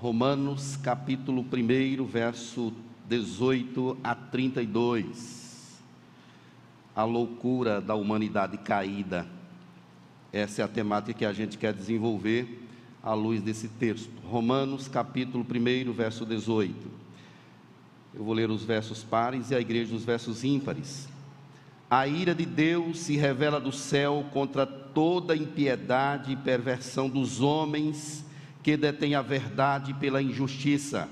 Romanos capítulo 1, verso 18 a 32. A loucura da humanidade caída. Essa é a temática que a gente quer desenvolver à luz desse texto. Romanos capítulo 1, verso 18. Eu vou ler os versos pares e a igreja os versos ímpares. A ira de Deus se revela do céu contra toda impiedade e perversão dos homens que detêm a verdade pela injustiça.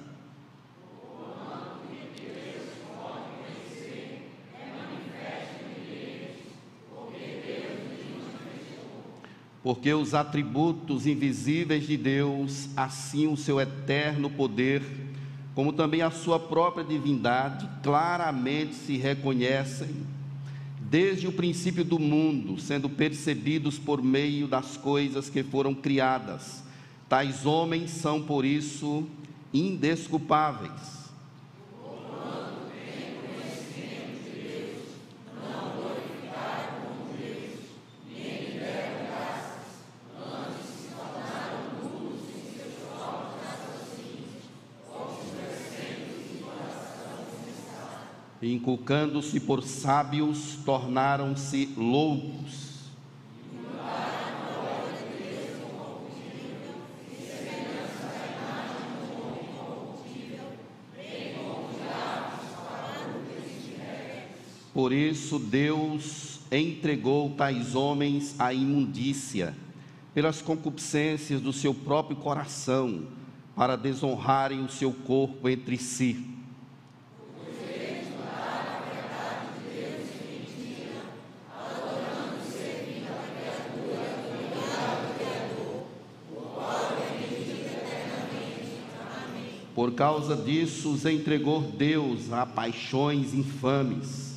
Porque os atributos invisíveis de Deus, assim o seu eterno poder, como também a sua própria divindade, claramente se reconhecem desde o princípio do mundo, sendo percebidos por meio das coisas que foram criadas. Tais homens são, por isso, indesculpáveis. inculcando-se por sábios, tornaram-se loucos. Por isso Deus entregou tais homens à imundícia, pelas concupiscências do seu próprio coração, para desonrarem o seu corpo entre si. Por causa disso, os entregou Deus a paixões infames,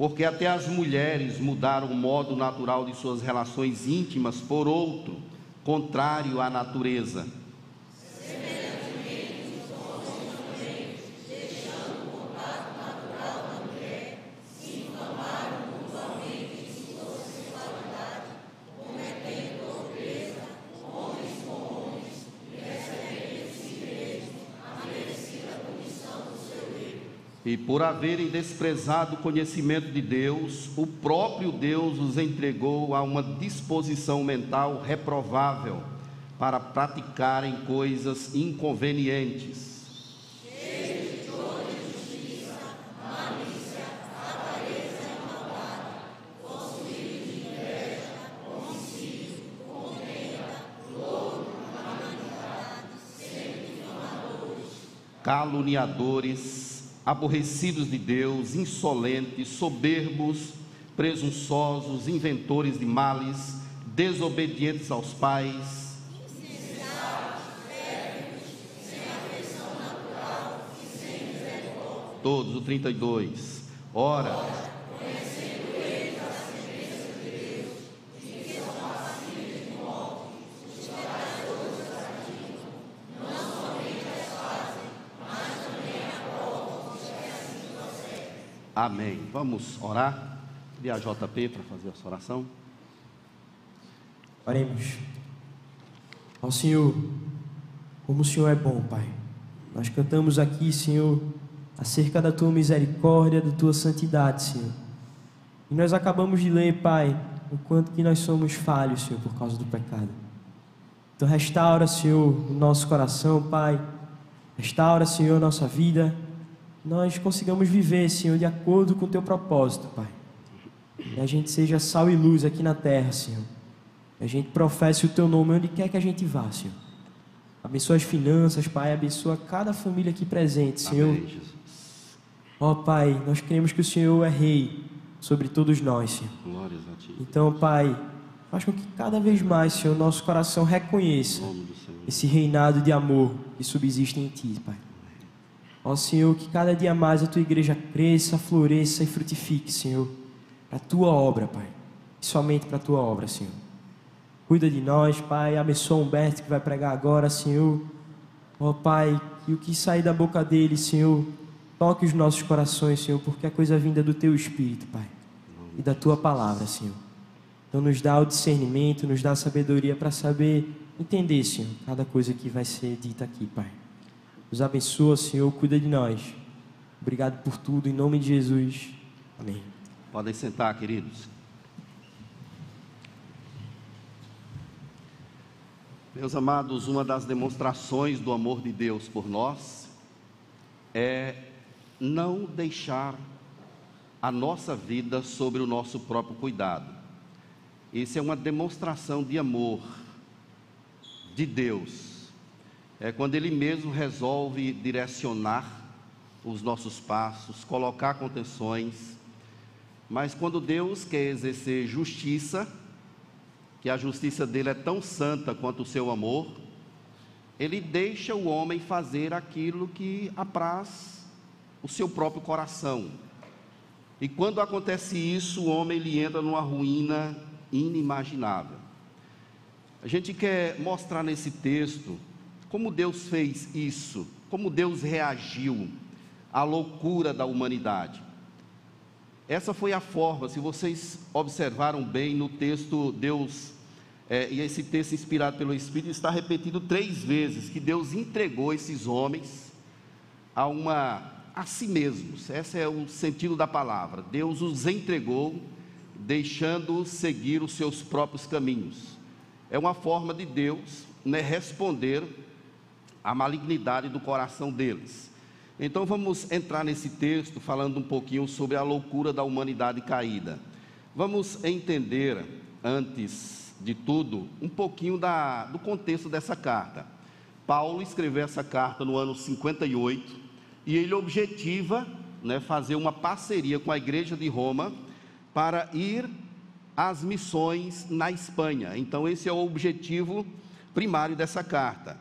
porque até as mulheres mudaram o modo natural de suas relações íntimas por outro, contrário à natureza por haverem desprezado o conhecimento de Deus, o próprio Deus os entregou a uma disposição mental reprovável para praticarem coisas inconvenientes. caluniadores, aborrecidos de Deus, insolentes, soberbos, presunçosos, inventores de males, desobedientes aos pais, Todos, o 32. Ora, Amém. Vamos orar. Pedir a JP para fazer essa oração. Oremos. Ao Senhor, como o Senhor é bom, Pai. Nós cantamos aqui, Senhor, acerca da tua misericórdia, da tua santidade, Senhor. E nós acabamos de ler, Pai, o quanto que nós somos falhos, Senhor, por causa do pecado. Então restaura, Senhor, o nosso coração, Pai. Restaura, Senhor, nossa vida nós consigamos viver, Senhor, de acordo com o teu propósito, Pai. E a gente seja sal e luz aqui na terra, Senhor. E a gente professe o teu nome onde quer que a gente vá, Senhor. Abençoa as finanças, Pai. Abençoa cada família aqui presente, Senhor. Amém. Ó Pai, nós queremos que o Senhor é rei sobre todos nós, Senhor. Glórias a Ti. Então, Pai, faz com que cada vez mais, Senhor, nosso coração reconheça esse reinado de amor que subsiste em Ti, Pai. Ó Senhor, que cada dia mais a tua igreja cresça, floresça e frutifique, Senhor, para a tua obra, Pai. E somente para a tua obra, Senhor. Cuida de nós, Pai. Abençoa o Humberto que vai pregar agora, Senhor. Ó Pai, que o que sair da boca dele, Senhor, toque os nossos corações, Senhor, porque é coisa vinda do teu Espírito, Pai. E da tua palavra, Senhor. Então nos dá o discernimento, nos dá a sabedoria para saber entender, Senhor, cada coisa que vai ser dita aqui, Pai. Nos abençoa, Senhor, cuida de nós. Obrigado por tudo, em nome de Jesus. Amém. Podem sentar, queridos. Meus amados, uma das demonstrações do amor de Deus por nós é não deixar a nossa vida sobre o nosso próprio cuidado. Isso é uma demonstração de amor de Deus. É quando Ele mesmo resolve direcionar os nossos passos, colocar contenções. Mas quando Deus quer exercer justiça, que a justiça dele é tão santa quanto o seu amor, ele deixa o homem fazer aquilo que apraz o seu próprio coração. E quando acontece isso, o homem ele entra numa ruína inimaginável. A gente quer mostrar nesse texto como Deus fez isso, como Deus reagiu à loucura da humanidade. Essa foi a forma, se vocês observaram bem no texto, Deus, é, e esse texto inspirado pelo Espírito está repetido três vezes, que Deus entregou esses homens a uma a si mesmos. Esse é o sentido da palavra. Deus os entregou, deixando seguir os seus próprios caminhos. É uma forma de Deus né, responder à malignidade do coração deles. Então vamos entrar nesse texto falando um pouquinho sobre a loucura da humanidade caída. Vamos entender, antes de tudo, um pouquinho da, do contexto dessa carta. Paulo escreveu essa carta no ano 58 e ele objetiva né, fazer uma parceria com a igreja de Roma para ir às missões na Espanha. Então, esse é o objetivo primário dessa carta.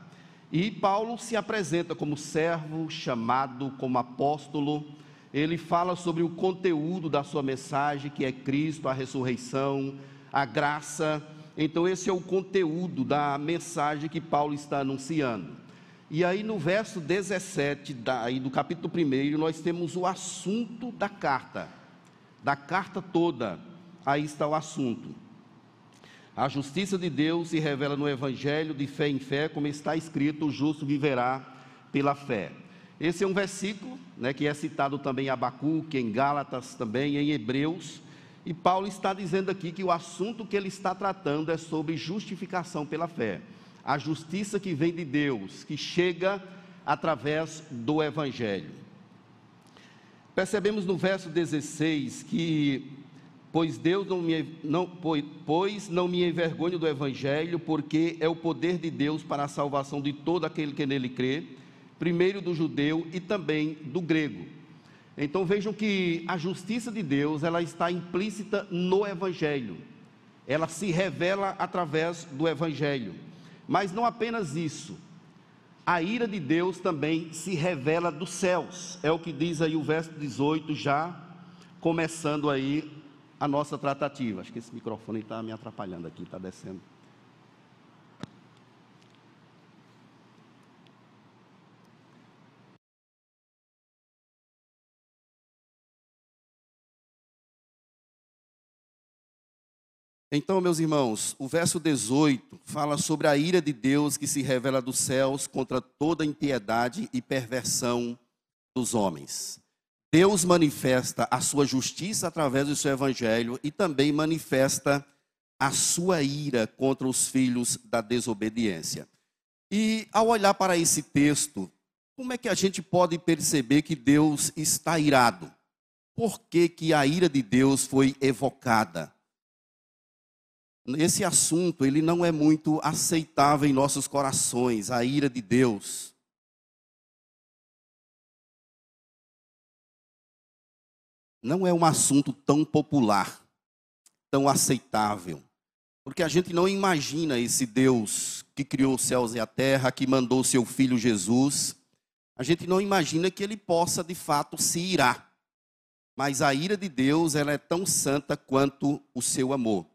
E Paulo se apresenta como servo, chamado como apóstolo. Ele fala sobre o conteúdo da sua mensagem, que é Cristo, a ressurreição, a graça. Então, esse é o conteúdo da mensagem que Paulo está anunciando. E aí, no verso 17 da, aí do capítulo 1, nós temos o assunto da carta, da carta toda. Aí está o assunto. A justiça de Deus se revela no Evangelho de fé em fé, como está escrito: o justo viverá pela fé. Esse é um versículo né, que é citado também em Abacuque, em Gálatas também, em Hebreus. E Paulo está dizendo aqui que o assunto que ele está tratando é sobre justificação pela fé. A justiça que vem de Deus, que chega através do Evangelho. Percebemos no verso 16 que pois Deus não me, não, pois, não me envergonho do Evangelho, porque é o poder de Deus para a salvação de todo aquele que nele crê, primeiro do judeu e também do grego. Então vejam que a justiça de Deus, ela está implícita no Evangelho. Ela se revela através do Evangelho. Mas não apenas isso. A ira de Deus também se revela dos céus. É o que diz aí o verso 18, já começando aí a nossa tratativa. Acho que esse microfone está me atrapalhando aqui, está descendo. Então, meus irmãos, o verso 18 fala sobre a ira de Deus que se revela dos céus contra toda impiedade e perversão dos homens. Deus manifesta a sua justiça através do seu evangelho e também manifesta a sua ira contra os filhos da desobediência. E ao olhar para esse texto, como é que a gente pode perceber que Deus está irado? Por que, que a ira de Deus foi evocada? Esse assunto, ele não é muito aceitável em nossos corações, a ira de Deus. Não é um assunto tão popular, tão aceitável. Porque a gente não imagina esse Deus que criou os céus e a terra, que mandou seu filho Jesus. A gente não imagina que ele possa de fato se irar. Mas a ira de Deus, ela é tão santa quanto o seu amor.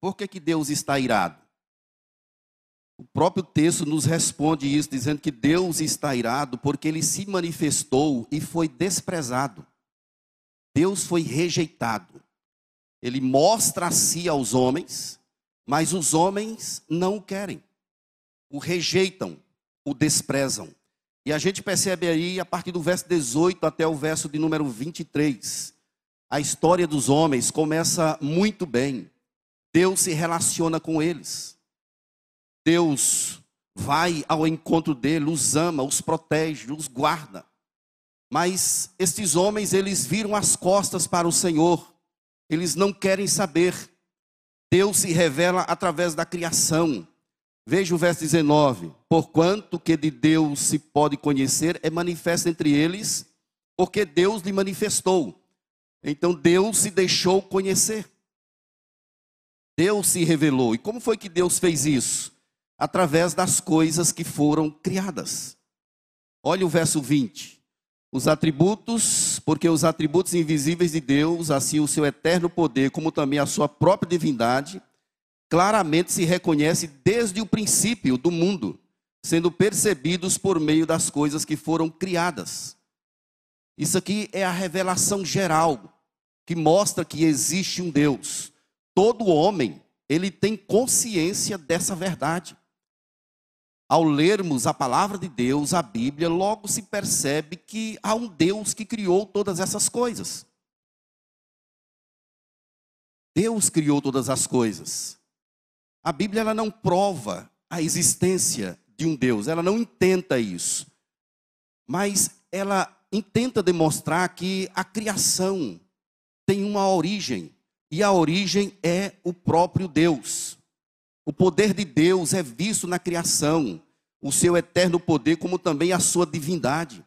Por que, que Deus está irado? O próprio texto nos responde isso, dizendo que Deus está irado porque ele se manifestou e foi desprezado. Deus foi rejeitado. Ele mostra a si aos homens, mas os homens não o querem. O rejeitam, o desprezam. E a gente percebe aí, a partir do verso 18 até o verso de número 23, a história dos homens começa muito bem. Deus se relaciona com eles. Deus vai ao encontro deles, os ama, os protege, os guarda. Mas estes homens, eles viram as costas para o Senhor. Eles não querem saber. Deus se revela através da criação. Veja o verso 19: Porquanto que de Deus se pode conhecer, é manifesto entre eles, porque Deus lhe manifestou. Então Deus se deixou conhecer. Deus se revelou. E como foi que Deus fez isso? Através das coisas que foram criadas. Olha o verso 20. Os atributos, porque os atributos invisíveis de Deus, assim o seu eterno poder, como também a sua própria divindade, claramente se reconhece desde o princípio do mundo, sendo percebidos por meio das coisas que foram criadas. Isso aqui é a revelação geral que mostra que existe um Deus. Todo homem, ele tem consciência dessa verdade. Ao lermos a palavra de Deus, a Bíblia, logo se percebe que há um Deus que criou todas essas coisas. Deus criou todas as coisas. A Bíblia ela não prova a existência de um Deus, ela não intenta isso. Mas ela intenta demonstrar que a criação tem uma origem, e a origem é o próprio Deus. O poder de Deus é visto na criação, o seu eterno poder, como também a sua divindade.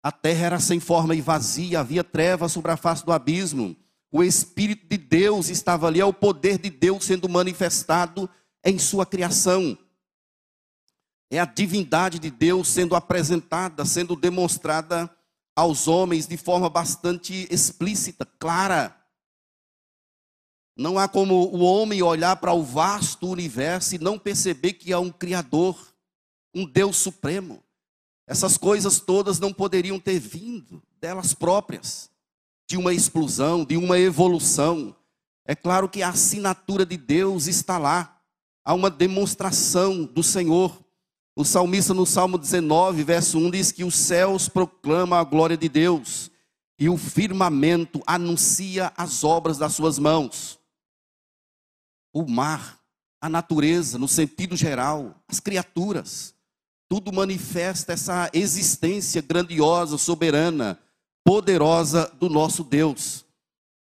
A terra era sem forma e vazia, havia trevas sobre a face do abismo. O Espírito de Deus estava ali, é o poder de Deus sendo manifestado em sua criação. É a divindade de Deus sendo apresentada, sendo demonstrada aos homens de forma bastante explícita, clara. Não há como o homem olhar para o vasto universo e não perceber que há um Criador, um Deus supremo. Essas coisas todas não poderiam ter vindo delas próprias, de uma explosão, de uma evolução. É claro que a assinatura de Deus está lá, há uma demonstração do Senhor. O salmista no Salmo 19, verso 1 diz que os céus proclamam a glória de Deus e o firmamento anuncia as obras das suas mãos. O mar, a natureza, no sentido geral, as criaturas, tudo manifesta essa existência grandiosa, soberana, poderosa do nosso Deus.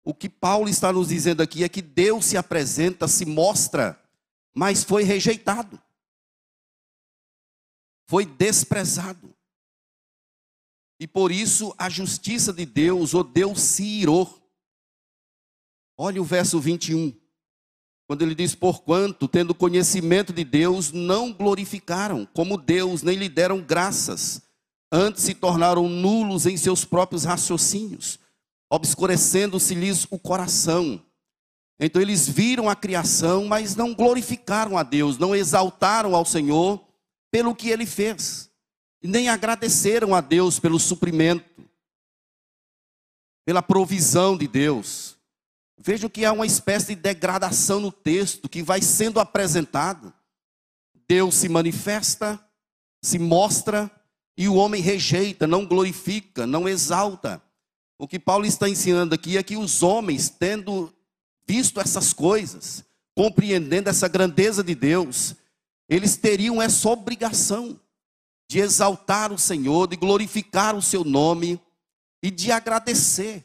O que Paulo está nos dizendo aqui é que Deus se apresenta, se mostra, mas foi rejeitado foi desprezado. E por isso a justiça de Deus, o Deus se irou. Olha o verso 21. Quando ele diz: Porquanto, tendo conhecimento de Deus, não glorificaram como Deus, nem lhe deram graças, antes se tornaram nulos em seus próprios raciocínios, obscurecendo-se-lhes o coração. Então eles viram a criação, mas não glorificaram a Deus, não exaltaram ao Senhor, pelo que ele fez, nem agradeceram a Deus pelo suprimento, pela provisão de Deus. Vejo que há uma espécie de degradação no texto que vai sendo apresentado. Deus se manifesta, se mostra, e o homem rejeita, não glorifica, não exalta. O que Paulo está ensinando aqui é que os homens, tendo visto essas coisas, compreendendo essa grandeza de Deus, eles teriam essa obrigação de exaltar o Senhor, de glorificar o seu nome e de agradecer,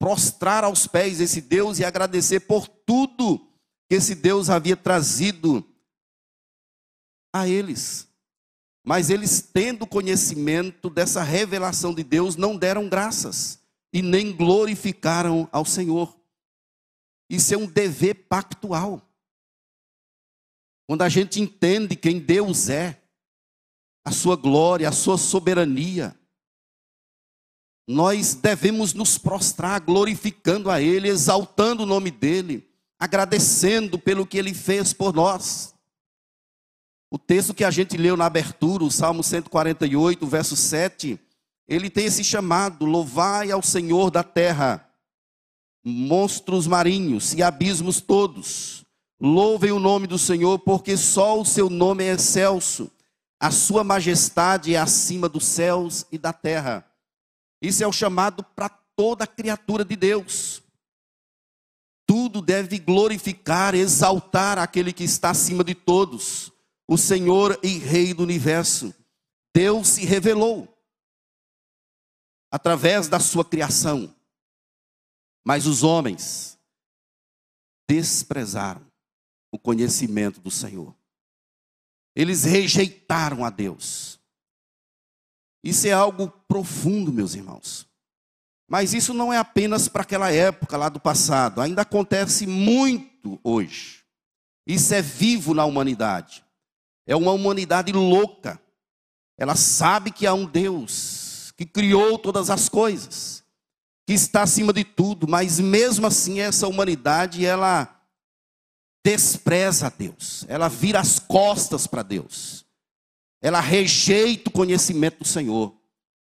prostrar aos pés desse Deus e agradecer por tudo que esse Deus havia trazido a eles. Mas eles, tendo conhecimento dessa revelação de Deus, não deram graças e nem glorificaram ao Senhor. Isso é um dever pactual. Quando a gente entende quem Deus é, a sua glória, a sua soberania, nós devemos nos prostrar glorificando a Ele, exaltando o nome dEle, agradecendo pelo que Ele fez por nós. O texto que a gente leu na abertura, o Salmo 148, verso 7, ele tem esse chamado: Louvai ao Senhor da terra, monstros marinhos e abismos todos Louvem o nome do Senhor, porque só o seu nome é excelso. a sua majestade é acima dos céus e da terra. Isso é o chamado para toda criatura de Deus. Tudo deve glorificar, exaltar aquele que está acima de todos, o Senhor e Rei do universo. Deus se revelou através da sua criação, mas os homens desprezaram o conhecimento do Senhor. Eles rejeitaram a Deus. Isso é algo profundo, meus irmãos. Mas isso não é apenas para aquela época lá do passado, ainda acontece muito hoje. Isso é vivo na humanidade. É uma humanidade louca. Ela sabe que há um Deus que criou todas as coisas, que está acima de tudo, mas mesmo assim essa humanidade ela despreza a Deus, ela vira as costas para Deus, ela rejeita o conhecimento do Senhor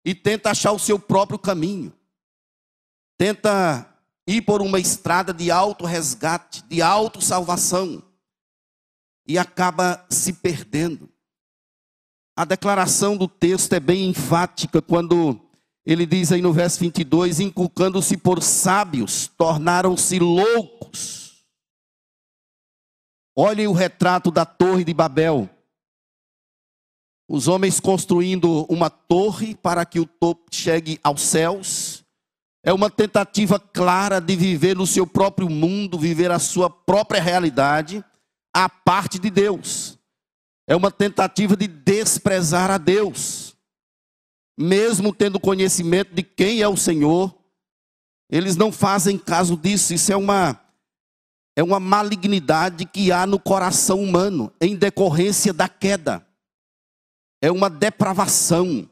e tenta achar o seu próprio caminho, tenta ir por uma estrada de auto-resgate, de auto-salvação, e acaba se perdendo. A declaração do texto é bem enfática quando ele diz aí no verso 22: inculcando-se por sábios, tornaram-se loucos Olhem o retrato da Torre de Babel. Os homens construindo uma torre para que o topo chegue aos céus. É uma tentativa clara de viver no seu próprio mundo, viver a sua própria realidade, à parte de Deus. É uma tentativa de desprezar a Deus. Mesmo tendo conhecimento de quem é o Senhor, eles não fazem caso disso. Isso é uma é uma malignidade que há no coração humano em decorrência da queda. É uma depravação.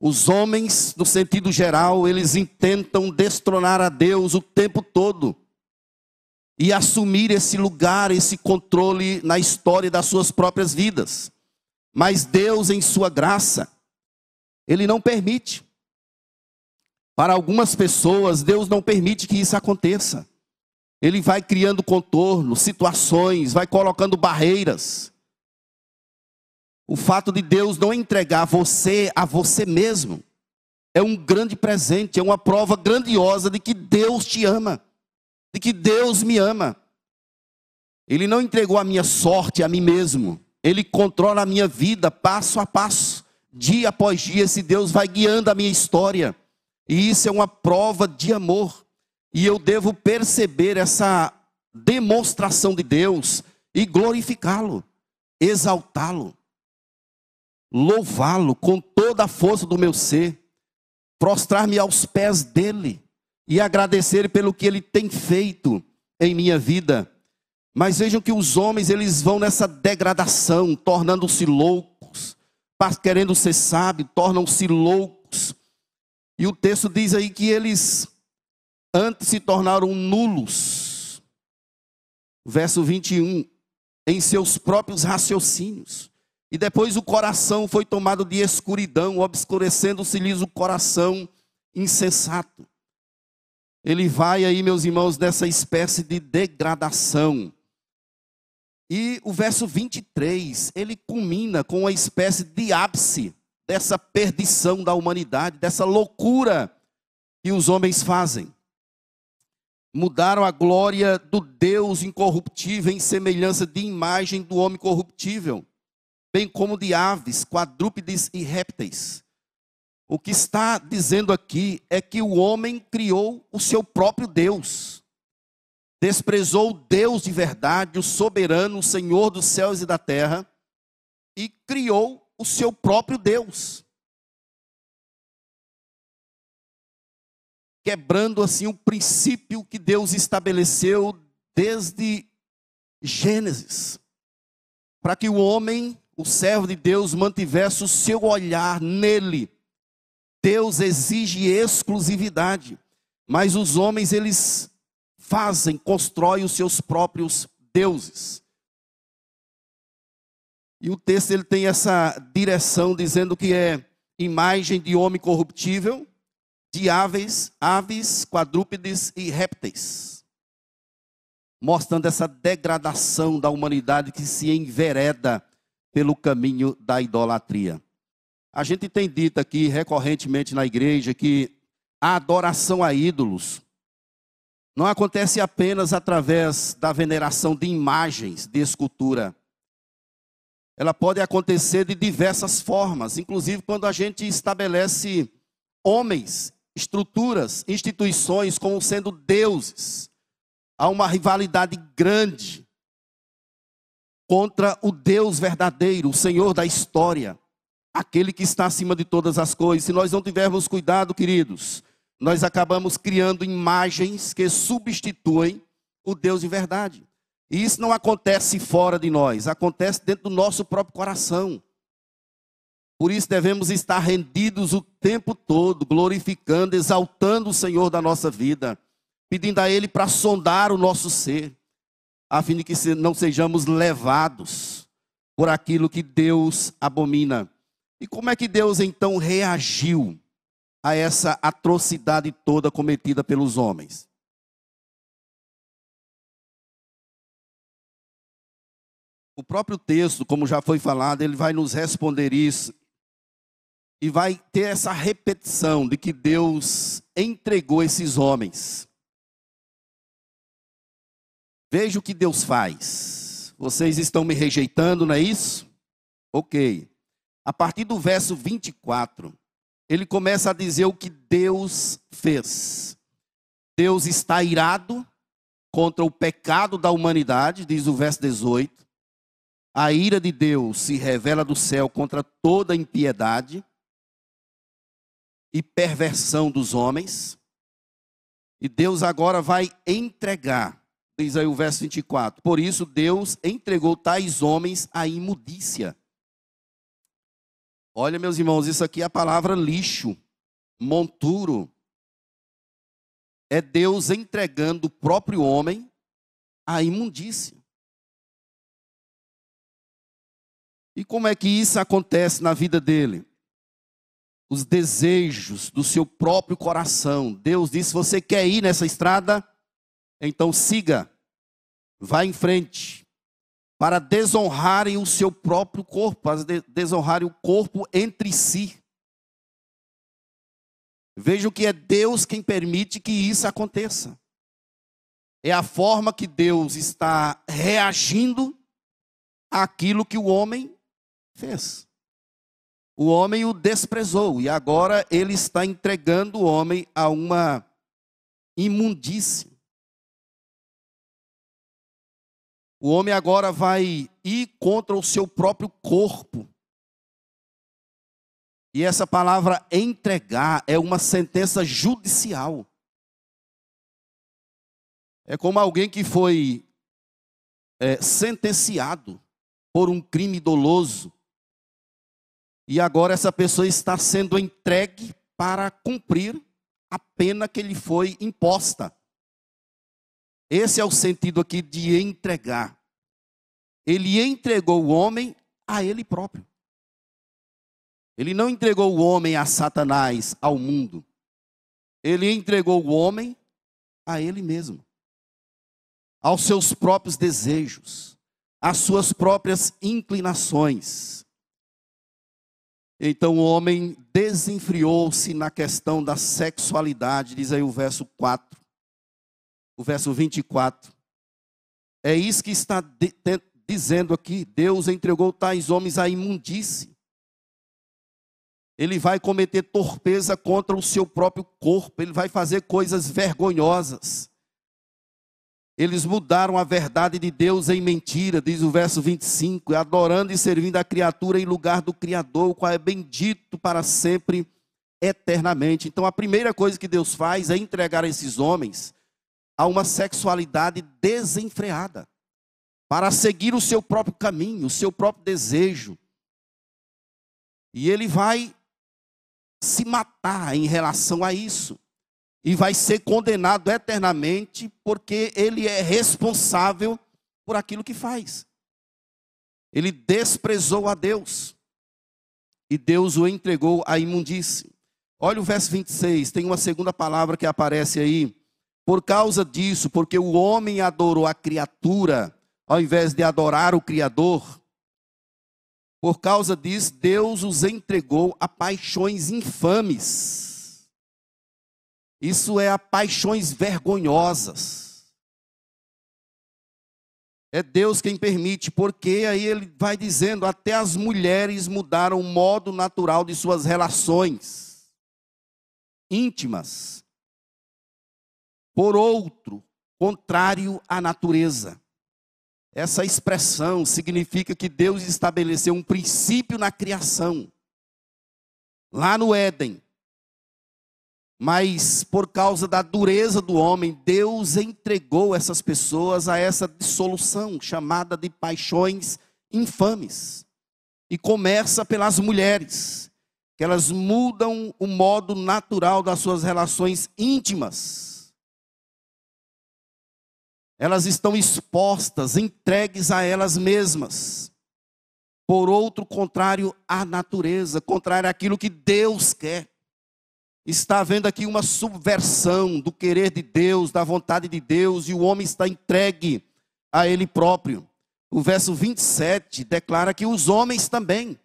Os homens, no sentido geral, eles intentam destronar a Deus o tempo todo e assumir esse lugar, esse controle na história das suas próprias vidas. Mas Deus, em sua graça, Ele não permite. Para algumas pessoas, Deus não permite que isso aconteça. Ele vai criando contornos, situações, vai colocando barreiras. O fato de Deus não entregar você a você mesmo é um grande presente, é uma prova grandiosa de que Deus te ama, de que Deus me ama. Ele não entregou a minha sorte a mim mesmo, ele controla a minha vida passo a passo, dia após dia. Esse Deus vai guiando a minha história, e isso é uma prova de amor. E eu devo perceber essa demonstração de Deus e glorificá-lo, exaltá-lo, louvá-lo com toda a força do meu ser, prostrar-me aos pés dele e agradecer pelo que ele tem feito em minha vida. Mas vejam que os homens eles vão nessa degradação, tornando-se loucos, querendo ser sábios, tornam-se loucos. E o texto diz aí que eles antes se tornaram nulos. Verso 21, em seus próprios raciocínios. E depois o coração foi tomado de escuridão, obscurecendo-se-lhes o coração insensato. Ele vai aí, meus irmãos, nessa espécie de degradação. E o verso 23, ele culmina com uma espécie de ápice dessa perdição da humanidade, dessa loucura que os homens fazem mudaram a glória do Deus incorruptível em semelhança de imagem do homem corruptível, bem como de aves, quadrúpedes e répteis. O que está dizendo aqui é que o homem criou o seu próprio Deus. Desprezou o Deus de verdade, o soberano, o Senhor dos céus e da terra, e criou o seu próprio Deus. quebrando assim o princípio que Deus estabeleceu desde Gênesis, para que o homem, o servo de Deus, mantivesse o seu olhar nele. Deus exige exclusividade, mas os homens eles fazem, constroem os seus próprios deuses. E o texto ele tem essa direção dizendo que é imagem de homem corruptível, de aves, aves, quadrúpedes e répteis, mostrando essa degradação da humanidade que se envereda pelo caminho da idolatria. A gente tem dito aqui recorrentemente na igreja que a adoração a ídolos não acontece apenas através da veneração de imagens de escultura. Ela pode acontecer de diversas formas, inclusive quando a gente estabelece homens, estruturas, instituições como sendo deuses. Há uma rivalidade grande contra o Deus verdadeiro, o Senhor da história, aquele que está acima de todas as coisas. Se nós não tivermos cuidado, queridos, nós acabamos criando imagens que substituem o Deus de verdade. E isso não acontece fora de nós, acontece dentro do nosso próprio coração. Por isso devemos estar rendidos o tempo todo, glorificando, exaltando o Senhor da nossa vida, pedindo a Ele para sondar o nosso ser, a fim de que não sejamos levados por aquilo que Deus abomina. E como é que Deus então reagiu a essa atrocidade toda cometida pelos homens. O próprio texto, como já foi falado, ele vai nos responder isso e vai ter essa repetição de que Deus entregou esses homens. Veja o que Deus faz. Vocês estão me rejeitando, não é isso? Ok. A partir do verso 24, ele começa a dizer o que Deus fez. Deus está irado contra o pecado da humanidade, diz o verso 18. A ira de Deus se revela do céu contra toda impiedade e perversão dos homens. E Deus agora vai entregar, diz aí o verso 24. Por isso Deus entregou tais homens à imundícia Olha, meus irmãos, isso aqui é a palavra lixo, monturo. É Deus entregando o próprio homem à imundícia. E como é que isso acontece na vida dele? Os desejos do seu próprio coração. Deus disse: você quer ir nessa estrada? Então siga, vá em frente para desonrarem o seu próprio corpo, para desonrarem o corpo entre si. Vejam que é Deus quem permite que isso aconteça. É a forma que Deus está reagindo àquilo que o homem fez. O homem o desprezou e agora ele está entregando o homem a uma imundícia. O homem agora vai ir contra o seu próprio corpo. E essa palavra entregar é uma sentença judicial. É como alguém que foi é, sentenciado por um crime doloso. E agora essa pessoa está sendo entregue para cumprir a pena que lhe foi imposta. Esse é o sentido aqui de entregar. Ele entregou o homem a ele próprio. Ele não entregou o homem a Satanás, ao mundo. Ele entregou o homem a ele mesmo, aos seus próprios desejos, às suas próprias inclinações. Então o homem desenfriou-se na questão da sexualidade, diz aí o verso 4 o verso 24. É isso que está de, de, dizendo aqui: Deus entregou tais homens à imundície. Ele vai cometer torpeza contra o seu próprio corpo, ele vai fazer coisas vergonhosas. Eles mudaram a verdade de Deus em mentira, diz o verso 25, adorando e servindo a criatura em lugar do Criador, o qual é bendito para sempre, eternamente. Então a primeira coisa que Deus faz é entregar esses homens a uma sexualidade desenfreada, para seguir o seu próprio caminho, o seu próprio desejo. E ele vai se matar em relação a isso. E vai ser condenado eternamente, porque ele é responsável por aquilo que faz. Ele desprezou a Deus. E Deus o entregou à imundície. Olha o verso 26, tem uma segunda palavra que aparece aí por causa disso, porque o homem adorou a criatura, ao invés de adorar o Criador, Por causa disso, Deus os entregou a paixões infames. Isso é a paixões vergonhosas. É Deus quem permite, porque aí ele vai dizendo: até as mulheres mudaram o modo natural de suas relações íntimas por outro, contrário à natureza. Essa expressão significa que Deus estabeleceu um princípio na criação, lá no Éden. Mas por causa da dureza do homem, Deus entregou essas pessoas a essa dissolução chamada de paixões infames. E começa pelas mulheres, que elas mudam o modo natural das suas relações íntimas elas estão expostas, entregues a elas mesmas. Por outro, contrário à natureza, contrário àquilo que Deus quer. Está havendo aqui uma subversão do querer de Deus, da vontade de Deus, e o homem está entregue a ele próprio. O verso 27 declara que os homens também.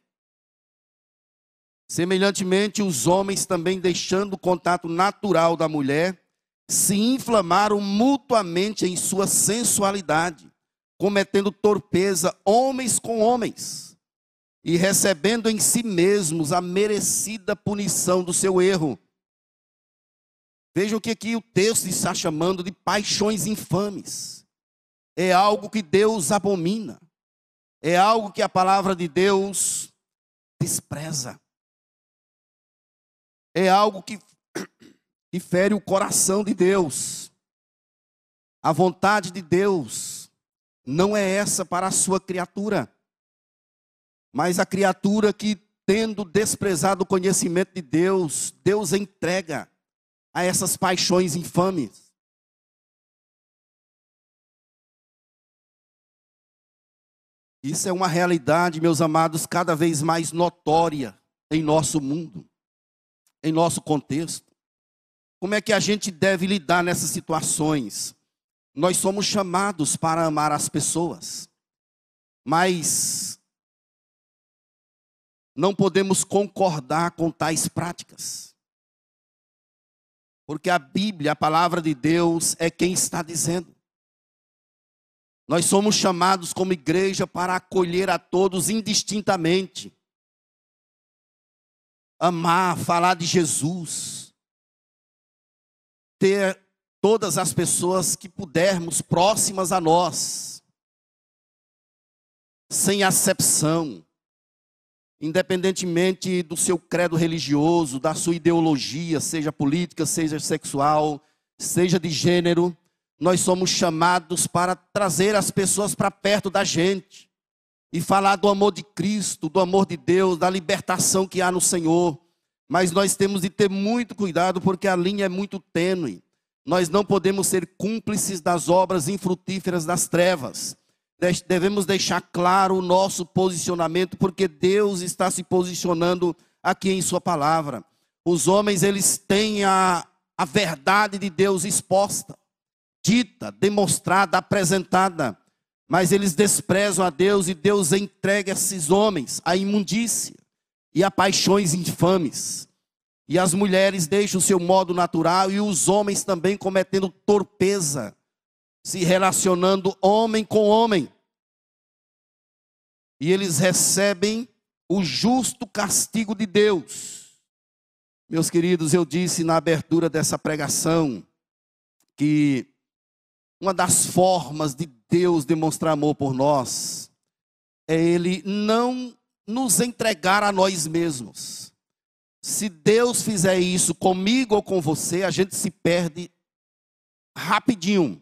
Semelhantemente, os homens também deixando o contato natural da mulher, se inflamaram mutuamente em sua sensualidade, cometendo torpeza homens com homens, e recebendo em si mesmos a merecida punição do seu erro. Vejam que aqui o texto está chamando de paixões infames. É algo que Deus abomina. É algo que a palavra de Deus despreza. É algo que e fere o coração de Deus. A vontade de Deus não é essa para a sua criatura, mas a criatura que, tendo desprezado o conhecimento de Deus, Deus entrega a essas paixões infames. Isso é uma realidade, meus amados, cada vez mais notória em nosso mundo, em nosso contexto. Como é que a gente deve lidar nessas situações? Nós somos chamados para amar as pessoas, mas não podemos concordar com tais práticas. Porque a Bíblia, a palavra de Deus, é quem está dizendo. Nós somos chamados como igreja para acolher a todos indistintamente. Amar, falar de Jesus ter todas as pessoas que pudermos próximas a nós, sem acepção, independentemente do seu credo religioso, da sua ideologia, seja política, seja sexual, seja de gênero, nós somos chamados para trazer as pessoas para perto da gente e falar do amor de Cristo, do amor de Deus, da libertação que há no Senhor. Mas nós temos de ter muito cuidado porque a linha é muito tênue. Nós não podemos ser cúmplices das obras infrutíferas das trevas. Devemos deixar claro o nosso posicionamento porque Deus está se posicionando aqui em sua palavra. Os homens eles têm a, a verdade de Deus exposta, dita, demonstrada, apresentada, mas eles desprezam a Deus e Deus entrega esses homens à imundícia e a paixões infames. E as mulheres deixam o seu modo natural e os homens também cometendo torpeza, se relacionando homem com homem. E eles recebem o justo castigo de Deus. Meus queridos, eu disse na abertura dessa pregação que uma das formas de Deus demonstrar amor por nós é Ele não nos entregar a nós mesmos. Se Deus fizer isso comigo ou com você, a gente se perde rapidinho.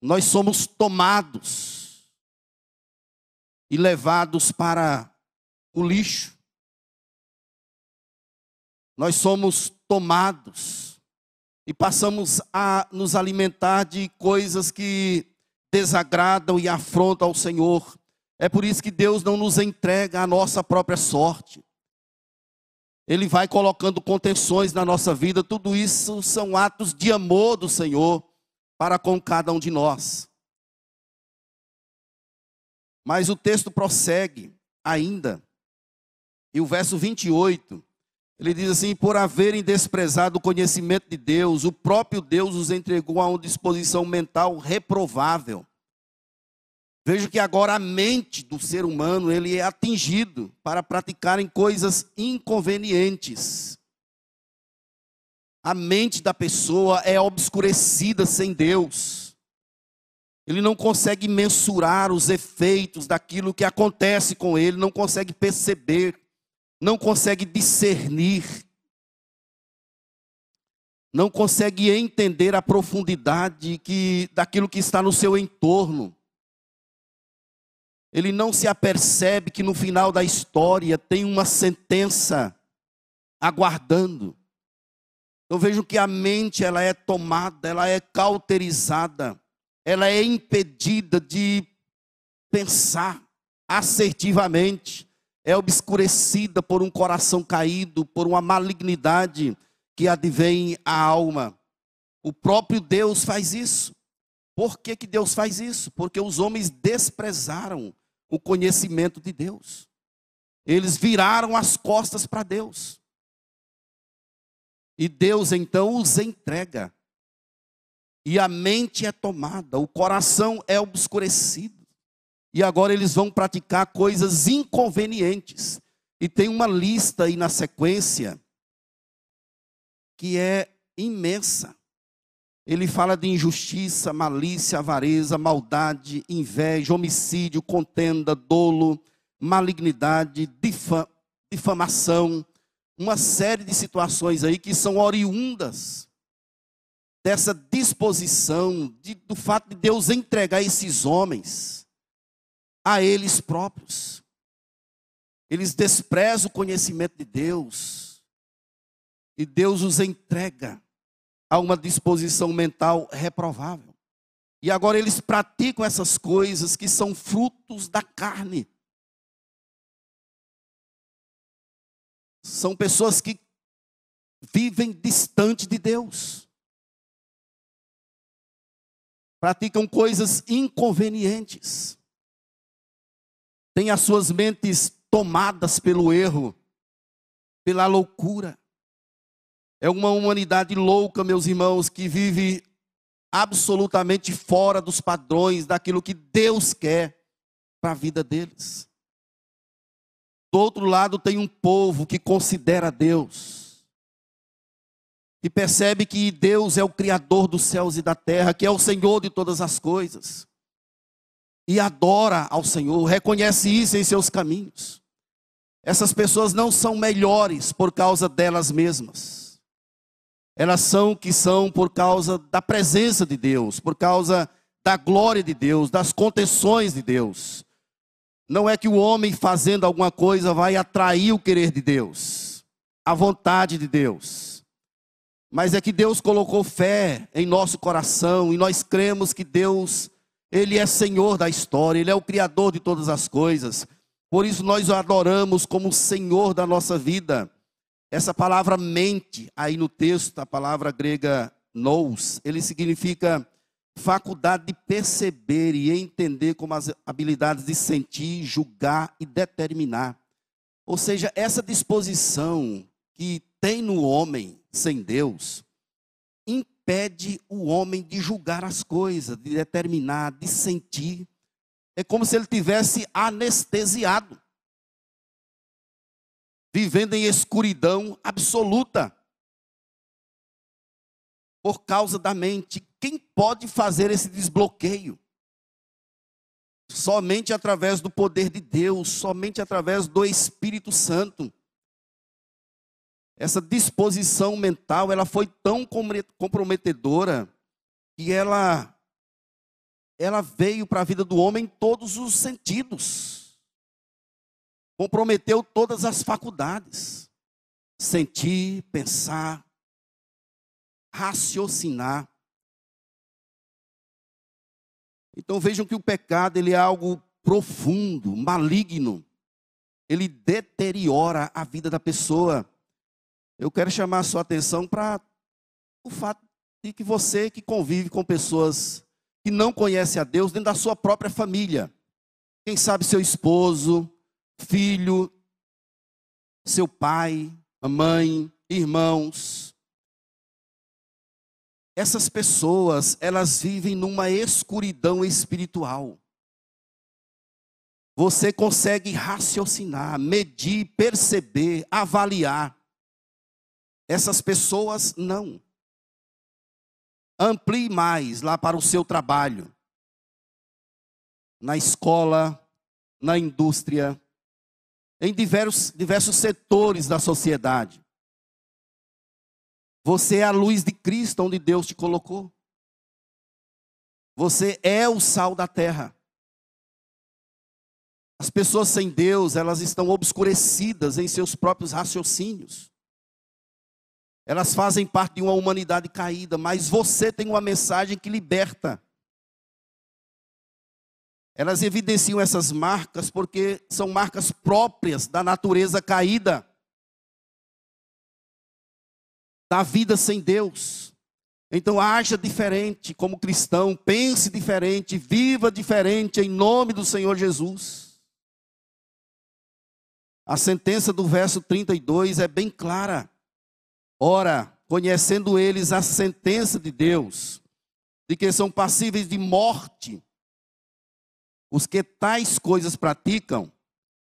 Nós somos tomados e levados para o lixo. Nós somos tomados e passamos a nos alimentar de coisas que desagradam e afrontam ao Senhor. É por isso que Deus não nos entrega a nossa própria sorte. Ele vai colocando contenções na nossa vida, tudo isso são atos de amor do Senhor para com cada um de nós. Mas o texto prossegue ainda. E o verso 28, ele diz assim: Por haverem desprezado o conhecimento de Deus, o próprio Deus os entregou a uma disposição mental reprovável. Vejo que agora a mente do ser humano ele é atingido para praticarem coisas inconvenientes. A mente da pessoa é obscurecida sem Deus. Ele não consegue mensurar os efeitos daquilo que acontece com ele, não consegue perceber, não consegue discernir, não consegue entender a profundidade que, daquilo que está no seu entorno ele não se apercebe que no final da história tem uma sentença aguardando. Eu vejo que a mente ela é tomada, ela é cauterizada, ela é impedida de pensar assertivamente, é obscurecida por um coração caído, por uma malignidade que advém à alma. O próprio Deus faz isso. Por que, que Deus faz isso? Porque os homens desprezaram o conhecimento de Deus. Eles viraram as costas para Deus. E Deus então os entrega. E a mente é tomada, o coração é obscurecido. E agora eles vão praticar coisas inconvenientes. E tem uma lista aí na sequência que é imensa. Ele fala de injustiça, malícia, avareza, maldade, inveja, homicídio, contenda, dolo, malignidade, difamação, uma série de situações aí que são oriundas dessa disposição, de, do fato de Deus entregar esses homens a eles próprios. Eles desprezam o conhecimento de Deus e Deus os entrega a uma disposição mental reprovável. E agora eles praticam essas coisas que são frutos da carne. São pessoas que vivem distante de Deus. Praticam coisas inconvenientes. Têm as suas mentes tomadas pelo erro, pela loucura. É uma humanidade louca, meus irmãos, que vive absolutamente fora dos padrões daquilo que Deus quer para a vida deles. Do outro lado, tem um povo que considera Deus, e percebe que Deus é o Criador dos céus e da terra, que é o Senhor de todas as coisas, e adora ao Senhor, reconhece isso em seus caminhos. Essas pessoas não são melhores por causa delas mesmas elas são que são por causa da presença de Deus, por causa da glória de Deus, das contenções de Deus. Não é que o homem fazendo alguma coisa vai atrair o querer de Deus, a vontade de Deus. Mas é que Deus colocou fé em nosso coração e nós cremos que Deus, Ele é Senhor da história, Ele é o Criador de todas as coisas. Por isso nós o adoramos como Senhor da nossa vida. Essa palavra mente, aí no texto, a palavra grega nous, ele significa faculdade de perceber e entender como as habilidades de sentir, julgar e determinar. Ou seja, essa disposição que tem no homem sem Deus impede o homem de julgar as coisas, de determinar, de sentir. É como se ele tivesse anestesiado vivendo em escuridão absoluta. Por causa da mente. Quem pode fazer esse desbloqueio? Somente através do poder de Deus, somente através do Espírito Santo. Essa disposição mental, ela foi tão comprometedora que ela ela veio para a vida do homem em todos os sentidos comprometeu todas as faculdades: sentir, pensar, raciocinar. Então vejam que o pecado ele é algo profundo, maligno. Ele deteriora a vida da pessoa. Eu quero chamar a sua atenção para o fato de que você que convive com pessoas que não conhecem a Deus dentro da sua própria família. quem sabe seu esposo, filho, seu pai, mãe, irmãos. Essas pessoas, elas vivem numa escuridão espiritual. Você consegue raciocinar, medir, perceber, avaliar. Essas pessoas não. Amplie mais lá para o seu trabalho, na escola, na indústria, em diversos, diversos setores da sociedade. Você é a luz de Cristo onde Deus te colocou. Você é o sal da terra. As pessoas sem Deus, elas estão obscurecidas em seus próprios raciocínios. Elas fazem parte de uma humanidade caída, mas você tem uma mensagem que liberta. Elas evidenciam essas marcas porque são marcas próprias da natureza caída, da vida sem Deus. Então, haja diferente como cristão, pense diferente, viva diferente em nome do Senhor Jesus. A sentença do verso 32 é bem clara. Ora, conhecendo eles a sentença de Deus, de que são passíveis de morte, os que tais coisas praticam,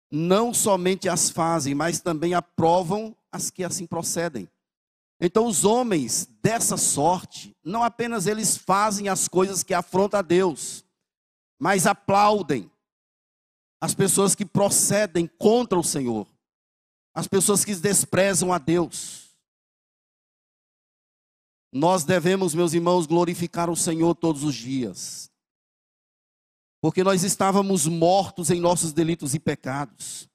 não somente as fazem, mas também aprovam as que assim procedem. Então, os homens dessa sorte, não apenas eles fazem as coisas que afrontam a Deus, mas aplaudem as pessoas que procedem contra o Senhor, as pessoas que desprezam a Deus. Nós devemos, meus irmãos, glorificar o Senhor todos os dias porque nós estávamos mortos em nossos delitos e pecados,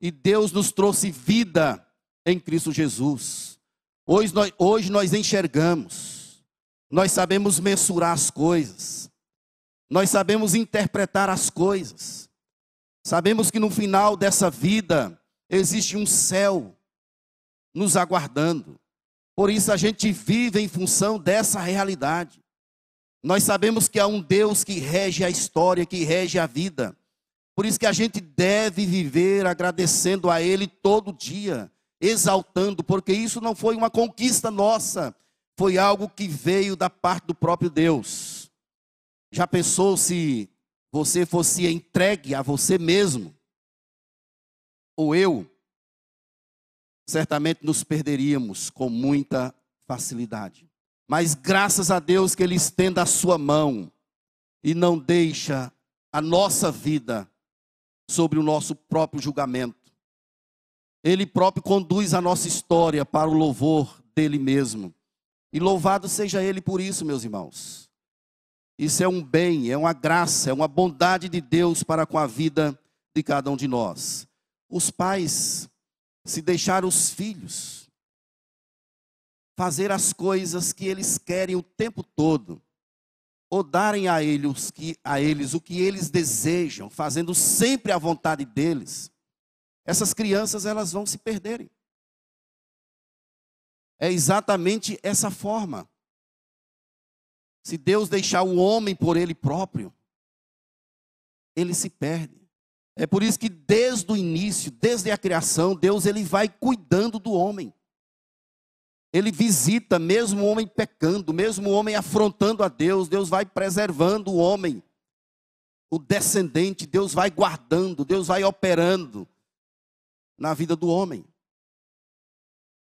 e Deus nos trouxe vida em Cristo Jesus. Hoje nós, hoje nós enxergamos, nós sabemos mensurar as coisas, nós sabemos interpretar as coisas, sabemos que no final dessa vida existe um céu nos aguardando, por isso a gente vive em função dessa realidade. Nós sabemos que há um Deus que rege a história, que rege a vida. Por isso que a gente deve viver agradecendo a Ele todo dia, exaltando, porque isso não foi uma conquista nossa, foi algo que veio da parte do próprio Deus. Já pensou se você fosse entregue a você mesmo, ou eu, certamente nos perderíamos com muita facilidade. Mas graças a Deus que Ele estenda a sua mão e não deixa a nossa vida sobre o nosso próprio julgamento. Ele próprio conduz a nossa história para o louvor dele mesmo. E louvado seja Ele por isso, meus irmãos. Isso é um bem, é uma graça, é uma bondade de Deus para com a vida de cada um de nós. Os pais, se deixar os filhos, fazer as coisas que eles querem o tempo todo, ou darem a eles, que, a eles o que eles desejam, fazendo sempre a vontade deles, essas crianças elas vão se perderem. É exatamente essa forma. Se Deus deixar o homem por ele próprio, ele se perde. É por isso que desde o início, desde a criação, Deus ele vai cuidando do homem. Ele visita mesmo o homem pecando, mesmo o homem afrontando a Deus, Deus vai preservando o homem. O descendente, Deus vai guardando, Deus vai operando na vida do homem.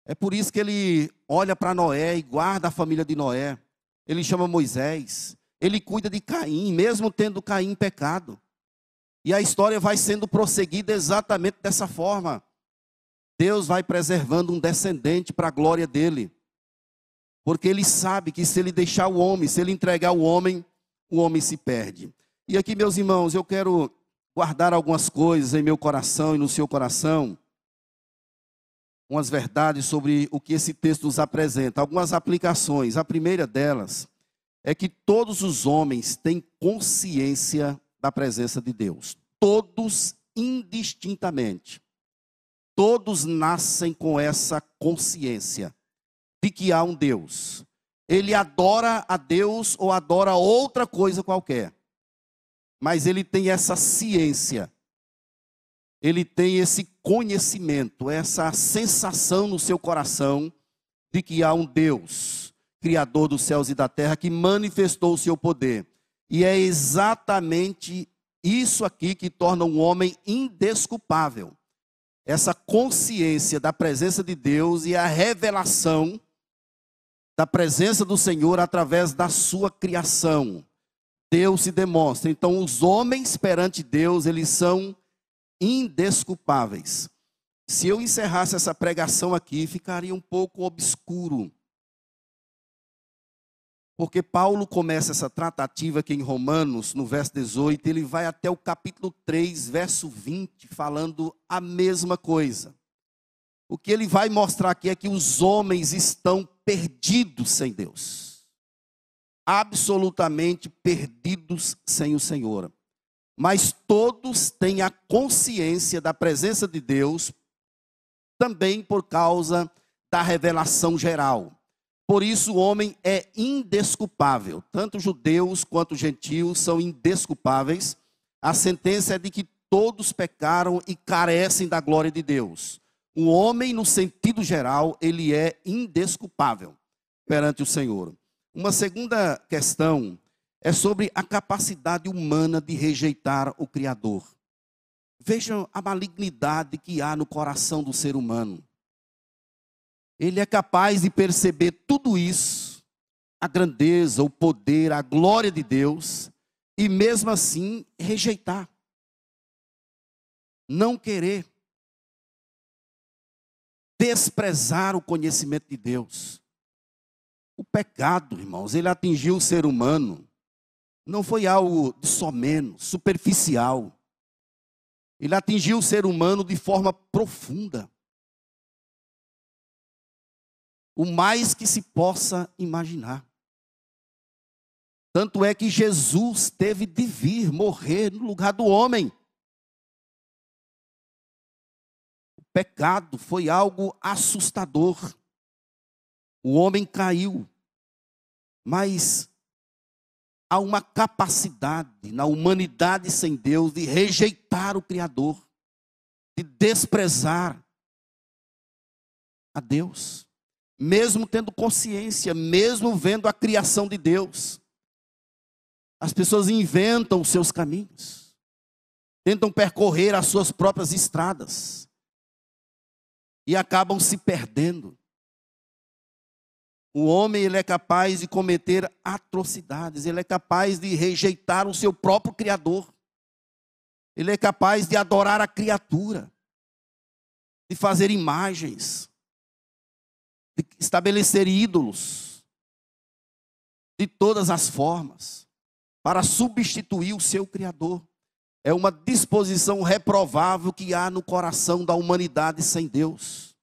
É por isso que ele olha para Noé e guarda a família de Noé. Ele chama Moisés. Ele cuida de Caim, mesmo tendo Caim pecado. E a história vai sendo prosseguida exatamente dessa forma. Deus vai preservando um descendente para a glória dele. Porque ele sabe que se ele deixar o homem, se ele entregar o homem, o homem se perde. E aqui, meus irmãos, eu quero guardar algumas coisas em meu coração e no seu coração. Umas verdades sobre o que esse texto nos apresenta, algumas aplicações. A primeira delas é que todos os homens têm consciência da presença de Deus. Todos indistintamente. Todos nascem com essa consciência de que há um Deus. Ele adora a Deus ou adora outra coisa qualquer. mas ele tem essa ciência, ele tem esse conhecimento, essa sensação no seu coração de que há um Deus, Criador dos céus e da terra, que manifestou o seu poder. E é exatamente isso aqui que torna um homem indesculpável. Essa consciência da presença de Deus e a revelação da presença do Senhor através da sua criação. Deus se demonstra. Então, os homens perante Deus, eles são indesculpáveis. Se eu encerrasse essa pregação aqui, ficaria um pouco obscuro. Porque Paulo começa essa tratativa aqui em Romanos, no verso 18, ele vai até o capítulo 3, verso 20, falando a mesma coisa. O que ele vai mostrar aqui é que os homens estão perdidos sem Deus. Absolutamente perdidos sem o Senhor. Mas todos têm a consciência da presença de Deus, também por causa da revelação geral. Por isso, o homem é indesculpável. Tanto judeus quanto gentios são indesculpáveis. A sentença é de que todos pecaram e carecem da glória de Deus. O homem, no sentido geral, ele é indesculpável perante o Senhor. Uma segunda questão é sobre a capacidade humana de rejeitar o Criador. Vejam a malignidade que há no coração do ser humano ele é capaz de perceber tudo isso, a grandeza, o poder, a glória de Deus, e mesmo assim rejeitar, não querer, desprezar o conhecimento de Deus. O pecado, irmãos, ele atingiu o ser humano, não foi algo de somente, superficial. Ele atingiu o ser humano de forma profunda o mais que se possa imaginar. Tanto é que Jesus teve de vir morrer no lugar do homem. O pecado foi algo assustador. O homem caiu, mas há uma capacidade na humanidade sem Deus de rejeitar o Criador, de desprezar a Deus mesmo tendo consciência, mesmo vendo a criação de Deus. As pessoas inventam os seus caminhos, tentam percorrer as suas próprias estradas e acabam se perdendo. O homem ele é capaz de cometer atrocidades, ele é capaz de rejeitar o seu próprio criador. Ele é capaz de adorar a criatura, de fazer imagens, de estabelecer ídolos de todas as formas para substituir o seu Criador. É uma disposição reprovável que há no coração da humanidade sem Deus.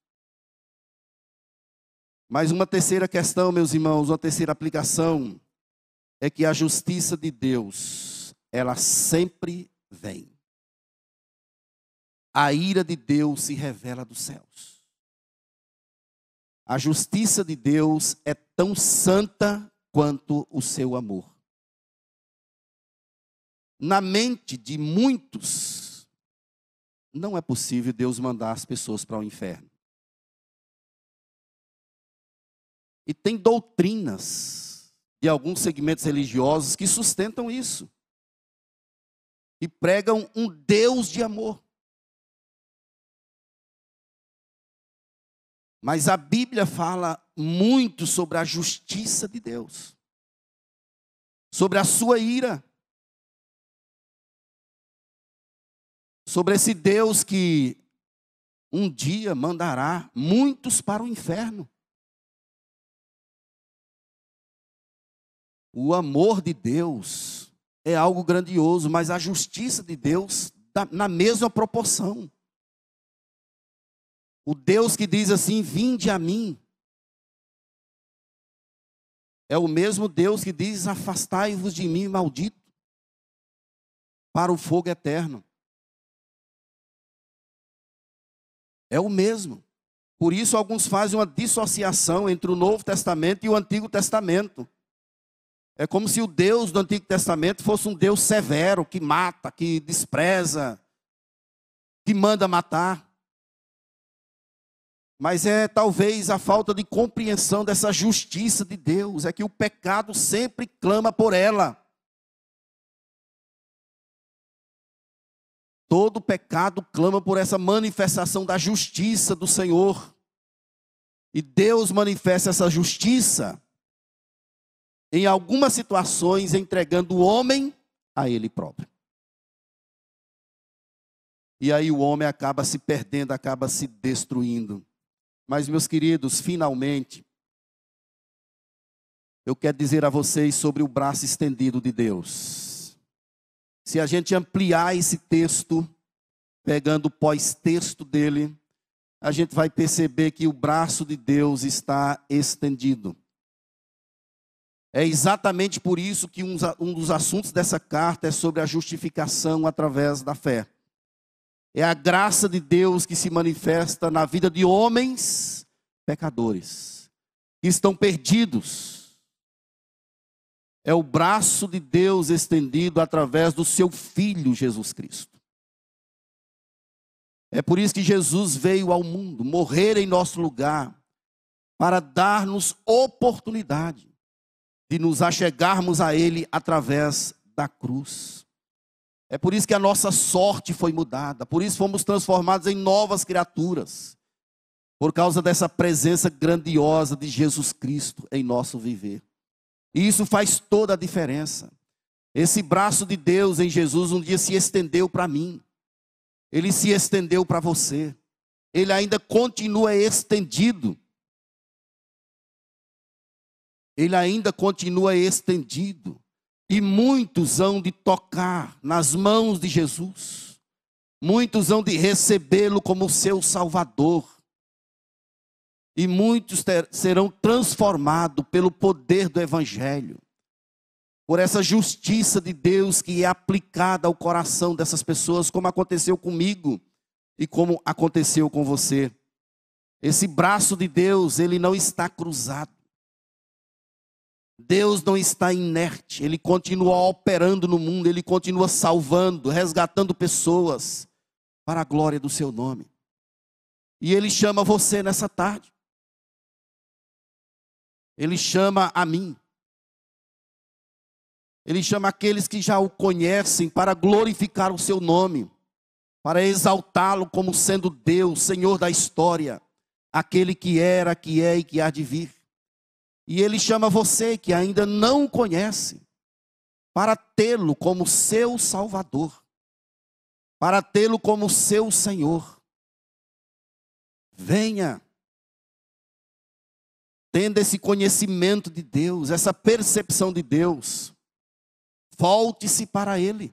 Mas uma terceira questão, meus irmãos, uma terceira aplicação é que a justiça de Deus, ela sempre vem. A ira de Deus se revela dos céus. A justiça de Deus é tão santa quanto o seu amor. Na mente de muitos, não é possível Deus mandar as pessoas para o inferno. E tem doutrinas de alguns segmentos religiosos que sustentam isso. E pregam um Deus de amor. Mas a Bíblia fala muito sobre a justiça de Deus, sobre a sua ira, sobre esse Deus que um dia mandará muitos para o inferno. O amor de Deus é algo grandioso, mas a justiça de Deus na mesma proporção. O Deus que diz assim: Vinde a mim. É o mesmo Deus que diz: Afastai-vos de mim, maldito, para o fogo eterno. É o mesmo. Por isso, alguns fazem uma dissociação entre o Novo Testamento e o Antigo Testamento. É como se o Deus do Antigo Testamento fosse um Deus severo, que mata, que despreza, que manda matar. Mas é talvez a falta de compreensão dessa justiça de Deus, é que o pecado sempre clama por ela. Todo pecado clama por essa manifestação da justiça do Senhor. E Deus manifesta essa justiça em algumas situações entregando o homem a ele próprio. E aí o homem acaba se perdendo, acaba se destruindo. Mas, meus queridos, finalmente, eu quero dizer a vocês sobre o braço estendido de Deus. Se a gente ampliar esse texto, pegando o pós-texto dele, a gente vai perceber que o braço de Deus está estendido. É exatamente por isso que um, dos assuntos dessa carta é sobre a justificação através da fé. É a graça de Deus que se manifesta na vida de homens pecadores, que estão perdidos. É o braço de Deus estendido através do seu Filho Jesus Cristo. É por isso que Jesus veio ao mundo, morrer em nosso lugar, para dar-nos oportunidade de nos achegarmos a Ele através da cruz. É por isso que a nossa sorte foi mudada, por isso fomos transformados em novas criaturas, por causa dessa presença grandiosa de Jesus Cristo em nosso viver. E isso faz toda a diferença. Esse braço de Deus em Jesus um dia se estendeu para mim, ele se estendeu para você, ele ainda continua estendido. Ele ainda continua estendido. E muitos hão de tocar nas mãos de Jesus, muitos hão de recebê-lo como seu Salvador, e muitos ter, serão transformados pelo poder do Evangelho, por essa justiça de Deus que é aplicada ao coração dessas pessoas, como aconteceu comigo e como aconteceu com você. Esse braço de Deus, ele não está cruzado. Deus não está inerte, Ele continua operando no mundo, Ele continua salvando, resgatando pessoas para a glória do Seu nome. E Ele chama você nessa tarde. Ele chama a mim. Ele chama aqueles que já o conhecem para glorificar o seu nome, para exaltá-lo como sendo Deus, Senhor da história, aquele que era, que é e que há de vir. E ele chama você que ainda não o conhece, para tê-lo como seu Salvador, para tê-lo como seu Senhor. Venha, tendo esse conhecimento de Deus, essa percepção de Deus, volte-se para Ele,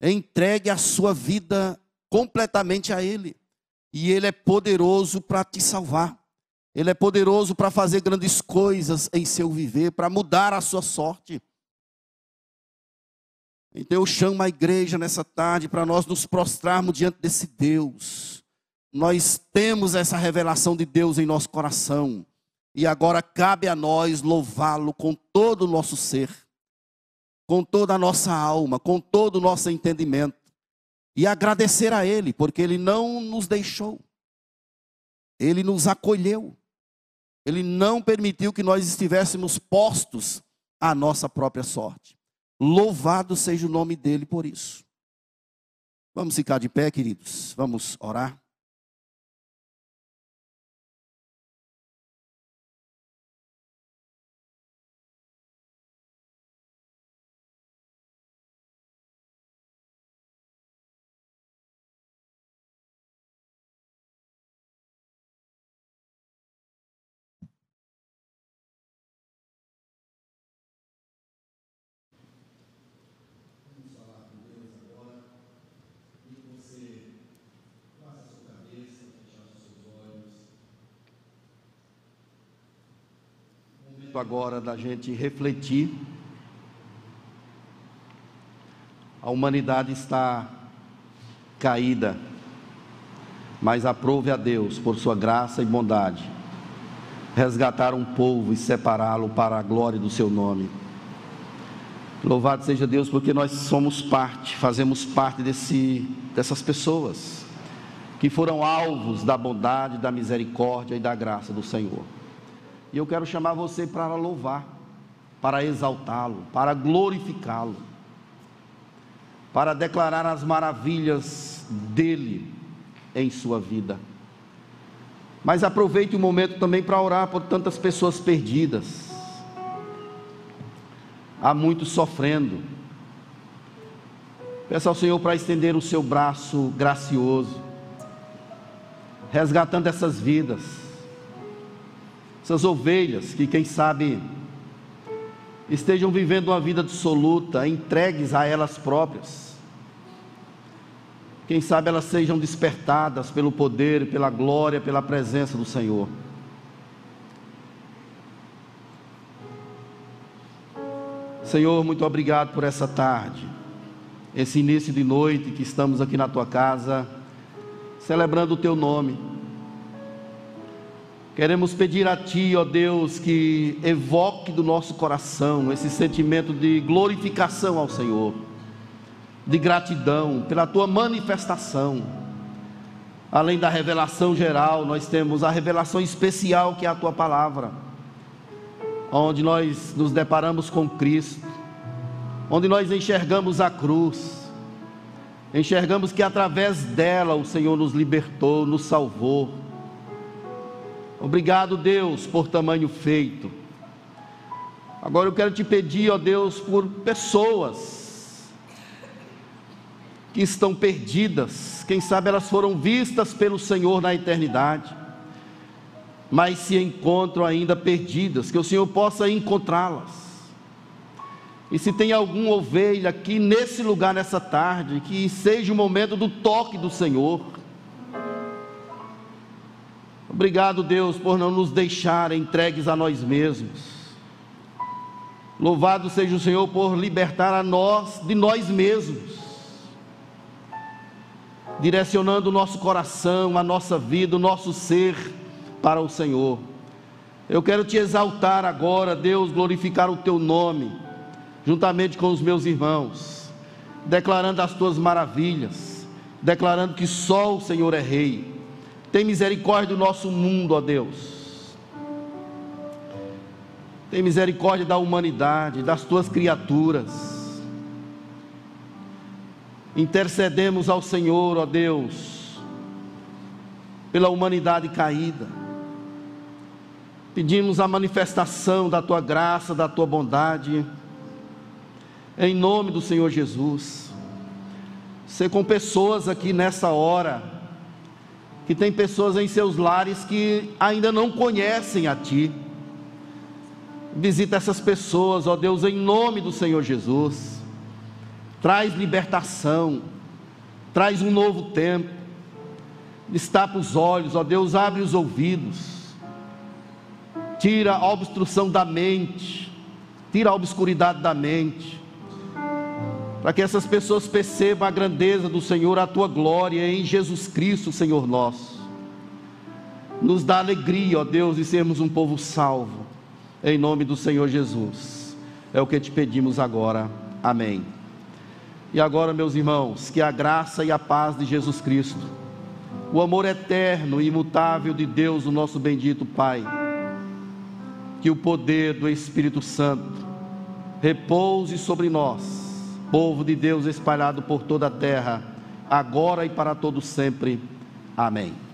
entregue a sua vida completamente a Ele, e Ele é poderoso para te salvar. Ele é poderoso para fazer grandes coisas em seu viver, para mudar a sua sorte. Então eu chamo a igreja nessa tarde para nós nos prostrarmos diante desse Deus. Nós temos essa revelação de Deus em nosso coração. E agora cabe a nós louvá-lo com todo o nosso ser, com toda a nossa alma, com todo o nosso entendimento. E agradecer a Ele, porque Ele não nos deixou, Ele nos acolheu. Ele não permitiu que nós estivéssemos postos à nossa própria sorte. Louvado seja o nome dele por isso. Vamos ficar de pé, queridos. Vamos orar. Agora da gente refletir. A humanidade está caída, mas aprove a Deus, por sua graça e bondade, resgatar um povo e separá-lo para a glória do seu nome. Louvado seja Deus, porque nós somos parte, fazemos parte desse, dessas pessoas que foram alvos da bondade, da misericórdia e da graça do Senhor. E eu quero chamar você para louvar, para exaltá-lo, para glorificá-lo, para declarar as maravilhas dele em sua vida. Mas aproveite o momento também para orar por tantas pessoas perdidas. Há muitos sofrendo. Peça ao Senhor para estender o seu braço gracioso, resgatando essas vidas, essas ovelhas que, quem sabe, estejam vivendo uma vida dissoluta, entregues a elas próprias quem sabe elas sejam despertadas pelo poder, pela glória, pela presença do Senhor. Senhor, muito obrigado por essa tarde, esse início de noite que estamos aqui na tua casa, celebrando o teu nome. Queremos pedir a Ti, ó Deus, que evoque do nosso coração esse sentimento de glorificação ao Senhor de gratidão pela tua manifestação. Além da revelação geral, nós temos a revelação especial que é a tua palavra, onde nós nos deparamos com Cristo, onde nós enxergamos a cruz, enxergamos que através dela o Senhor nos libertou, nos salvou. Obrigado, Deus, por tamanho feito. Agora eu quero te pedir, ó Deus, por pessoas que estão perdidas, quem sabe elas foram vistas pelo Senhor na eternidade, mas se encontram ainda perdidas, que o Senhor possa encontrá-las. E se tem alguma ovelha aqui nesse lugar nessa tarde, que seja o momento do toque do Senhor. Obrigado, Deus, por não nos deixar entregues a nós mesmos. Louvado seja o Senhor por libertar a nós de nós mesmos direcionando o nosso coração, a nossa vida, o nosso ser para o Senhor. Eu quero te exaltar agora, Deus, glorificar o teu nome, juntamente com os meus irmãos, declarando as tuas maravilhas, declarando que só o Senhor é Rei. Tem misericórdia do nosso mundo, ó Deus. Tem misericórdia da humanidade, das tuas criaturas intercedemos ao Senhor, ó Deus, pela humanidade caída. Pedimos a manifestação da tua graça, da tua bondade, em nome do Senhor Jesus. Ser com pessoas aqui nessa hora, que tem pessoas em seus lares que ainda não conhecem a Ti. Visita essas pessoas, ó Deus, em nome do Senhor Jesus. Traz libertação, traz um novo tempo, destapa os olhos, ó Deus, abre os ouvidos, tira a obstrução da mente, tira a obscuridade da mente, para que essas pessoas percebam a grandeza do Senhor, a tua glória em Jesus Cristo, Senhor nosso. Nos dá alegria, ó Deus, de sermos um povo salvo, em nome do Senhor Jesus. É o que te pedimos agora. Amém. E agora, meus irmãos, que a graça e a paz de Jesus Cristo, o amor eterno e imutável de Deus, o nosso bendito Pai, que o poder do Espírito Santo repouse sobre nós, povo de Deus espalhado por toda a terra, agora e para todo sempre. Amém.